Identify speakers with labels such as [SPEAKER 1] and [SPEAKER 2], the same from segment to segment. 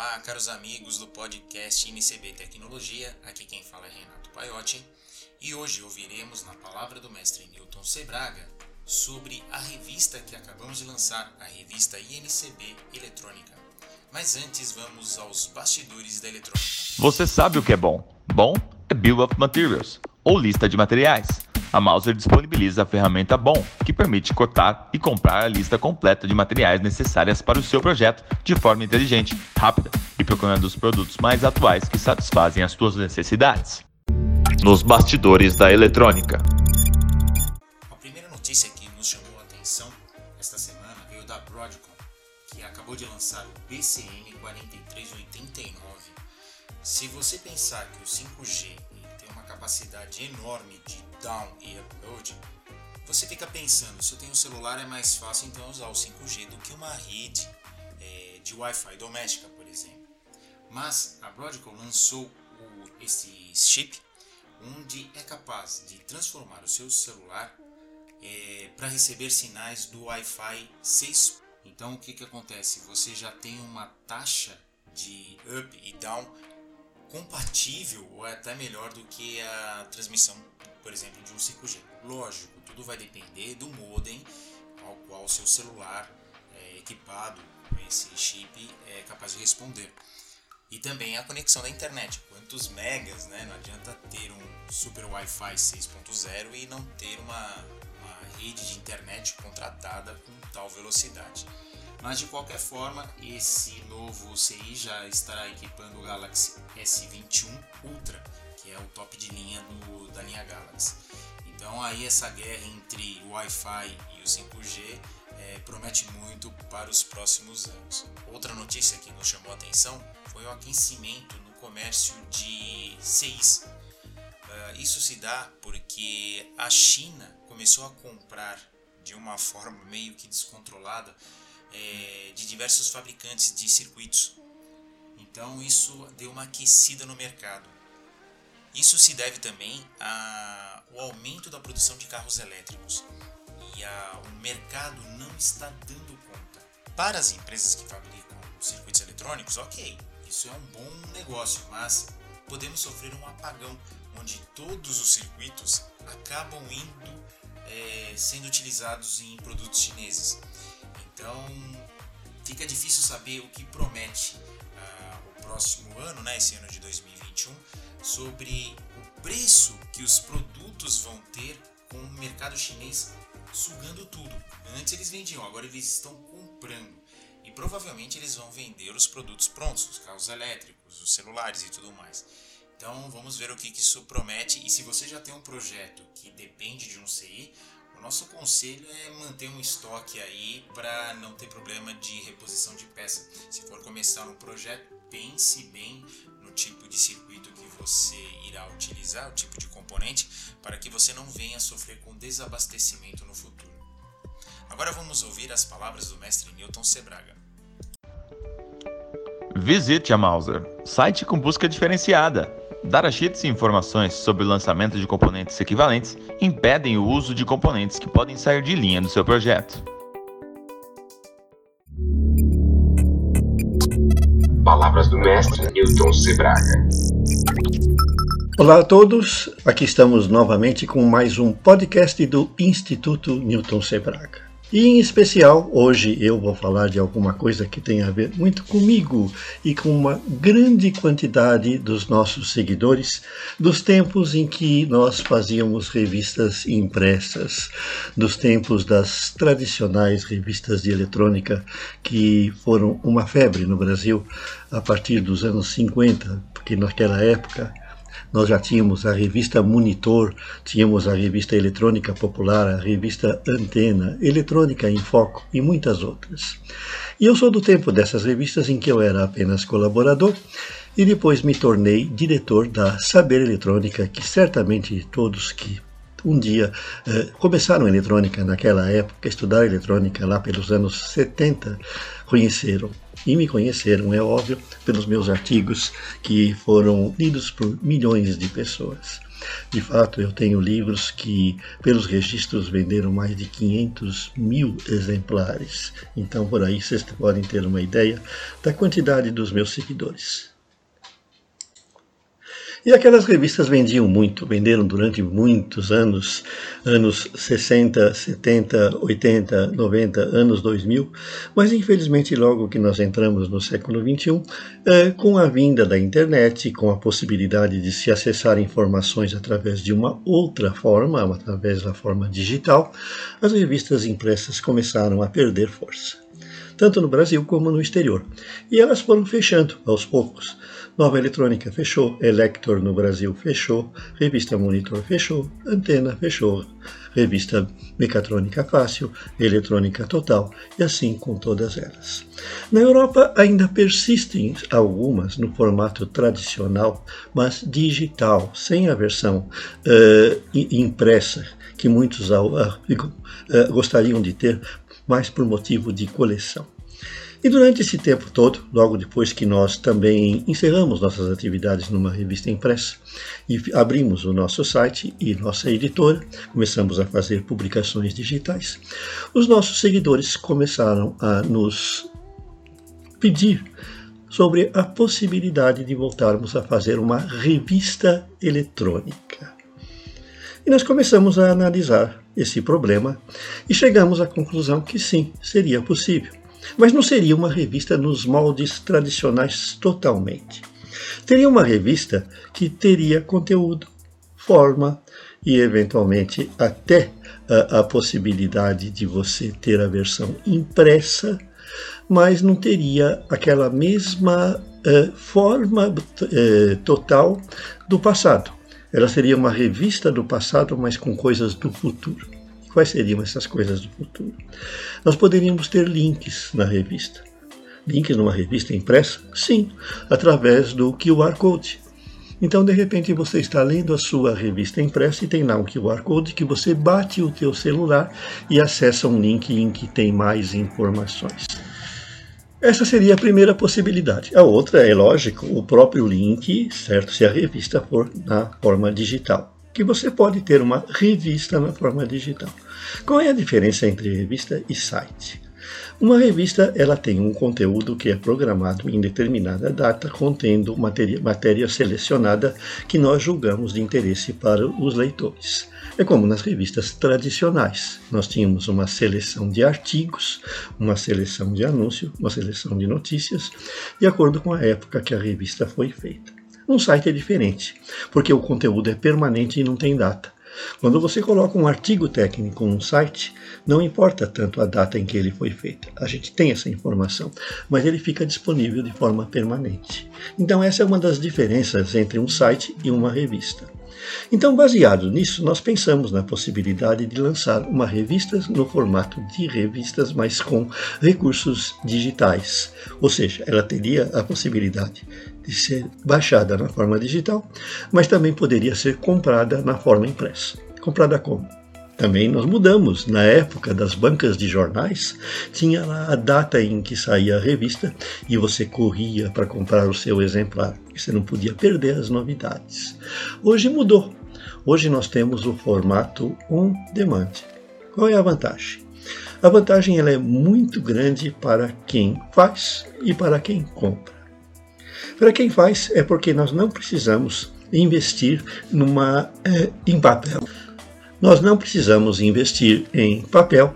[SPEAKER 1] Olá, caros amigos do podcast NCB Tecnologia, aqui quem fala é Renato Paiotti e hoje ouviremos na palavra do mestre Newton Sebraga sobre a revista que acabamos de lançar, a revista INCB Eletrônica. Mas antes vamos aos bastidores da eletrônica.
[SPEAKER 2] Você sabe o que é bom? Bom é Bill of Materials, ou lista de materiais. A Mauser disponibiliza a ferramenta BOM, que permite cotar e comprar a lista completa de materiais necessárias para o seu projeto de forma inteligente, rápida e procurando os produtos mais atuais que satisfazem as suas necessidades. Nos bastidores da eletrônica.
[SPEAKER 1] A primeira notícia que nos chamou a atenção esta semana veio da Broadcom, que acabou de lançar o BCM 4389. Se você pensar que o 5G tem uma capacidade enorme de down e upload, você fica pensando, se eu tenho um celular é mais fácil então usar o 5G do que uma rede é, de Wi-Fi doméstica, por exemplo. Mas a Broadcom lançou o, esse chip onde é capaz de transformar o seu celular é, para receber sinais do Wi-Fi 6. Então o que, que acontece? Você já tem uma taxa de up e down compatível ou até melhor do que a transmissão, por exemplo, de um 5G. Lógico, tudo vai depender do modem ao qual seu celular é equipado com esse chip é capaz de responder. E também a conexão da internet, quantos megas, né? Não adianta ter um super Wi-Fi 6.0 e não ter uma, uma rede de internet contratada com tal velocidade. Mas de qualquer forma, esse novo CI já estará equipando o Galaxy S21 Ultra, que é o top de linha do, da linha Galaxy. Então aí essa guerra entre o Wi-Fi e o 5G é, promete muito para os próximos anos. Outra notícia que nos chamou a atenção foi o aquecimento no comércio de CIs. Uh, isso se dá porque a China começou a comprar de uma forma meio que descontrolada é, de diversos fabricantes de circuitos. Então isso deu uma aquecida no mercado. Isso se deve também ao aumento da produção de carros elétricos e a, o mercado não está dando conta. Para as empresas que fabricam circuitos eletrônicos, ok, isso é um bom negócio, mas podemos sofrer um apagão onde todos os circuitos acabam indo é, sendo utilizados em produtos chineses. Então fica difícil saber o que promete uh, o próximo ano, né, esse ano de 2021, sobre o preço que os produtos vão ter com o mercado chinês sugando tudo. Antes eles vendiam, agora eles estão comprando. E provavelmente eles vão vender os produtos prontos, os carros elétricos, os celulares e tudo mais. Então vamos ver o que isso promete. E se você já tem um projeto que depende de um CI, nosso conselho é manter um estoque aí para não ter problema de reposição de peça. Se for começar um projeto, pense bem no tipo de circuito que você irá utilizar, o tipo de componente, para que você não venha sofrer com desabastecimento no futuro. Agora vamos ouvir as palavras do mestre Newton Sebraga.
[SPEAKER 2] Visite a Mauser, site com busca diferenciada Datasheets e informações sobre o lançamento de componentes equivalentes impedem o uso de componentes que podem sair de linha do seu projeto.
[SPEAKER 3] Palavras do mestre Newton Sebraga.
[SPEAKER 4] Olá a todos, aqui estamos novamente com mais um podcast do Instituto Newton Sebraga. E em especial, hoje eu vou falar de alguma coisa que tem a ver muito comigo e com uma grande quantidade dos nossos seguidores, dos tempos em que nós fazíamos revistas impressas, dos tempos das tradicionais revistas de eletrônica que foram uma febre no Brasil a partir dos anos 50, porque naquela época nós já tínhamos a revista Monitor, tínhamos a revista Eletrônica Popular, a revista Antena, Eletrônica em Foco e muitas outras. E eu sou do tempo dessas revistas em que eu era apenas colaborador e depois me tornei diretor da Saber Eletrônica, que certamente todos que um dia eh, começaram eletrônica naquela época, estudar eletrônica lá pelos anos 70, conheceram. E me conheceram, é óbvio, pelos meus artigos que foram lidos por milhões de pessoas. De fato, eu tenho livros que, pelos registros, venderam mais de 500 mil exemplares. Então, por aí vocês podem ter uma ideia da quantidade dos meus seguidores. E aquelas revistas vendiam muito, venderam durante muitos anos, anos 60, 70, 80, 90, anos 2000, mas infelizmente logo que nós entramos no século 21, é, com a vinda da internet, com a possibilidade de se acessar informações através de uma outra forma, através da forma digital, as revistas impressas começaram a perder força tanto no Brasil como no exterior. E elas foram fechando aos poucos. Nova Eletrônica fechou, Elector no Brasil fechou, Revista Monitor fechou, Antena fechou, Revista Mecatrônica Fácil, Eletrônica Total e assim com todas elas. Na Europa ainda persistem algumas no formato tradicional, mas digital, sem a versão uh, impressa que muitos uh, gostariam de ter, mais por motivo de coleção. E durante esse tempo todo, logo depois que nós também encerramos nossas atividades numa revista impressa e abrimos o nosso site e nossa editora, começamos a fazer publicações digitais, os nossos seguidores começaram a nos pedir sobre a possibilidade de voltarmos a fazer uma revista eletrônica. E nós começamos a analisar esse problema e chegamos à conclusão que sim, seria possível. Mas não seria uma revista nos moldes tradicionais totalmente. Teria uma revista que teria conteúdo, forma e, eventualmente, até a, a possibilidade de você ter a versão impressa, mas não teria aquela mesma uh, forma uh, total do passado. Ela seria uma revista do passado, mas com coisas do futuro. Quais seriam essas coisas do futuro? Nós poderíamos ter links na revista. Links numa revista impressa? Sim, através do QR Code. Então, de repente, você está lendo a sua revista impressa e tem lá um QR Code que você bate o teu celular e acessa um link em que tem mais informações. Essa seria a primeira possibilidade. A outra é lógico, o próprio link, certo, se a revista for na forma digital que você pode ter uma revista na forma digital. Qual é a diferença entre revista e site? Uma revista ela tem um conteúdo que é programado em determinada data, contendo matéria, matéria selecionada que nós julgamos de interesse para os leitores. É como nas revistas tradicionais. Nós tínhamos uma seleção de artigos, uma seleção de anúncios, uma seleção de notícias, de acordo com a época que a revista foi feita. Um site é diferente, porque o conteúdo é permanente e não tem data. Quando você coloca um artigo técnico num site, não importa tanto a data em que ele foi feito. A gente tem essa informação, mas ele fica disponível de forma permanente. Então, essa é uma das diferenças entre um site e uma revista. Então, baseado nisso, nós pensamos na possibilidade de lançar uma revista no formato de revistas, mas com recursos digitais. Ou seja, ela teria a possibilidade de ser baixada na forma digital, mas também poderia ser comprada na forma impressa. Comprada como? Também nós mudamos. Na época das bancas de jornais, tinha lá a data em que saía a revista e você corria para comprar o seu exemplar. Você não podia perder as novidades. Hoje mudou. Hoje nós temos o formato on demand. Qual é a vantagem? A vantagem ela é muito grande para quem faz e para quem compra. Para quem faz é porque nós não precisamos investir numa, é, em papel. Nós não precisamos investir em papel,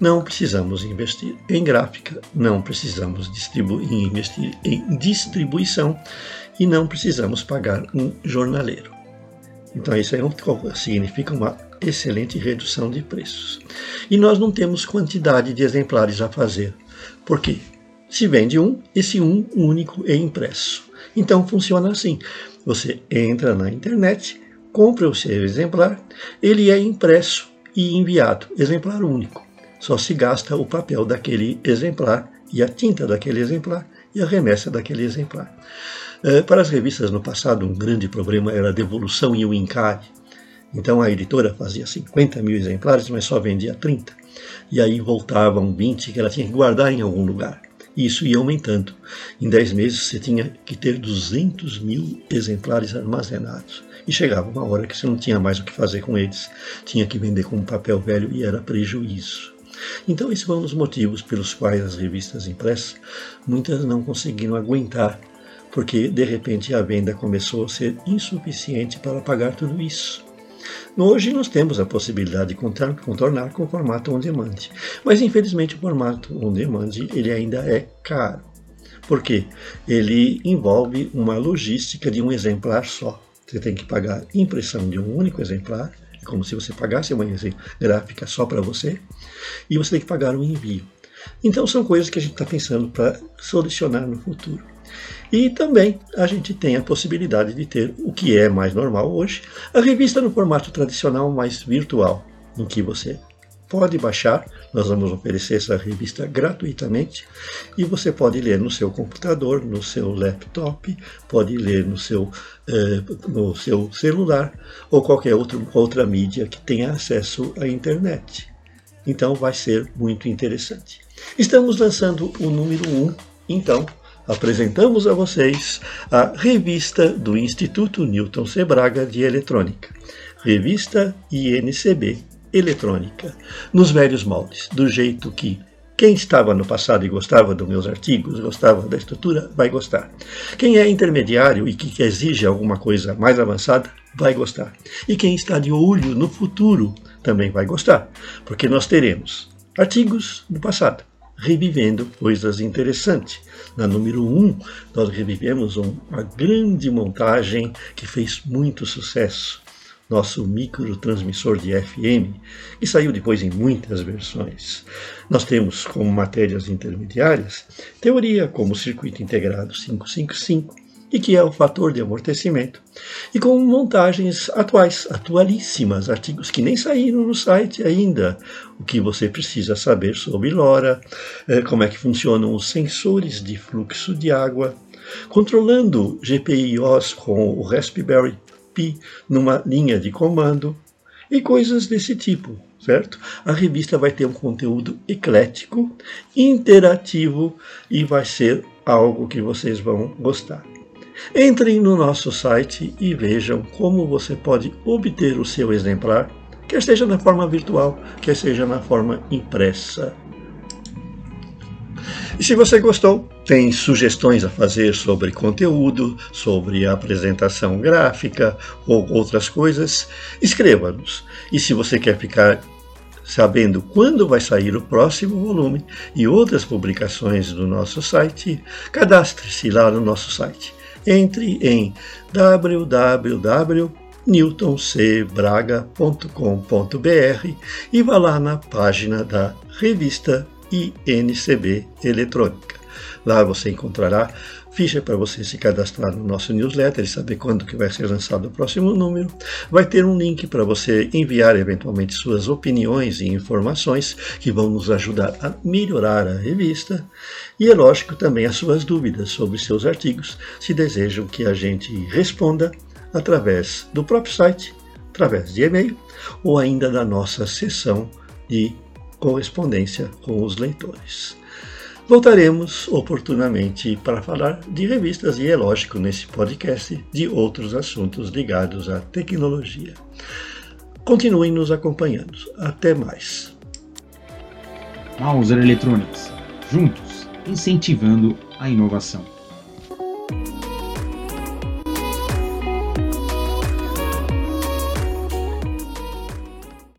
[SPEAKER 4] não precisamos investir em gráfica, não precisamos investir em distribuição e não precisamos pagar um jornaleiro. Então isso aí significa uma excelente redução de preços. E nós não temos quantidade de exemplares a fazer. Por quê? Se vende um, esse um único é impresso. Então funciona assim: você entra na internet, compra o seu exemplar, ele é impresso e enviado, exemplar único. Só se gasta o papel daquele exemplar e a tinta daquele exemplar e a remessa daquele exemplar. É, para as revistas no passado, um grande problema era a devolução e o encare. Então a editora fazia 50 mil exemplares, mas só vendia 30. E aí voltavam 20 que ela tinha que guardar em algum lugar. E isso ia aumentando. Em 10 meses você tinha que ter 200 mil exemplares armazenados. E chegava uma hora que você não tinha mais o que fazer com eles, tinha que vender com papel velho e era prejuízo. Então, esses foram os motivos pelos quais as revistas impressas, muitas não conseguiram aguentar, porque de repente a venda começou a ser insuficiente para pagar tudo isso. Hoje nós temos a possibilidade de contornar com o formato on demand, mas infelizmente o formato on demand ele ainda é caro. Por quê? Ele envolve uma logística de um exemplar só. Você tem que pagar impressão de um único exemplar, é como se você pagasse uma gráfica só para você, e você tem que pagar o envio. Então são coisas que a gente está pensando para solucionar no futuro. E também a gente tem a possibilidade de ter o que é mais normal hoje, a revista no formato tradicional mais virtual, em que você pode baixar, nós vamos oferecer essa revista gratuitamente e você pode ler no seu computador, no seu laptop, pode ler no seu, eh, no seu celular ou qualquer outro, outra mídia que tenha acesso à internet. Então vai ser muito interessante. Estamos lançando o número 1, então apresentamos a vocês a revista do Instituto Newton Sebraga de Eletrônica, revista INCB Eletrônica, nos velhos moldes, do jeito que quem estava no passado e gostava dos meus artigos, gostava da estrutura, vai gostar. Quem é intermediário e que exige alguma coisa mais avançada, vai gostar. E quem está de olho no futuro também vai gostar, porque nós teremos artigos do passado, revivendo coisas interessantes. Na número 1, um, nós revivemos uma grande montagem que fez muito sucesso. Nosso microtransmissor de FM, que saiu depois em muitas versões. Nós temos como matérias intermediárias teoria como circuito integrado 555, e que é o fator de amortecimento, e com montagens atuais, atualíssimas, artigos que nem saíram no site ainda, o que você precisa saber sobre LoRa, eh, como é que funcionam os sensores de fluxo de água, controlando GPIOs com o Raspberry Numa linha de comando e coisas desse tipo, certo? A revista vai ter um conteúdo eclético, interativo e vai ser algo que vocês vão gostar. Entrem no nosso site e vejam como você pode obter o seu exemplar, quer seja na forma virtual, quer seja na forma impressa. E se você gostou, tem sugestões a fazer sobre conteúdo, sobre apresentação gráfica ou outras coisas, escreva-nos. E se você quer ficar sabendo quando vai sair o próximo volume e outras publicações do nosso site, cadastre-se lá no nosso site entre em www.newtoncebraga.com.br e vá lá na página da revista INCB Eletrônica. Lá você encontrará ficha para você se cadastrar no nosso newsletter e saber quando que vai ser lançado o próximo número. Vai ter um link para você enviar eventualmente suas opiniões e informações que vão nos ajudar a melhorar a revista. E é lógico também as suas dúvidas sobre seus artigos, se desejam que a gente responda através do próprio site, através de e-mail ou ainda da nossa sessão de correspondência com os leitores. Voltaremos oportunamente para falar de revistas e, é lógico, nesse podcast, de outros assuntos ligados à tecnologia. Continuem nos acompanhando. Até mais.
[SPEAKER 5] Mauser Electronics. Juntos, incentivando a inovação.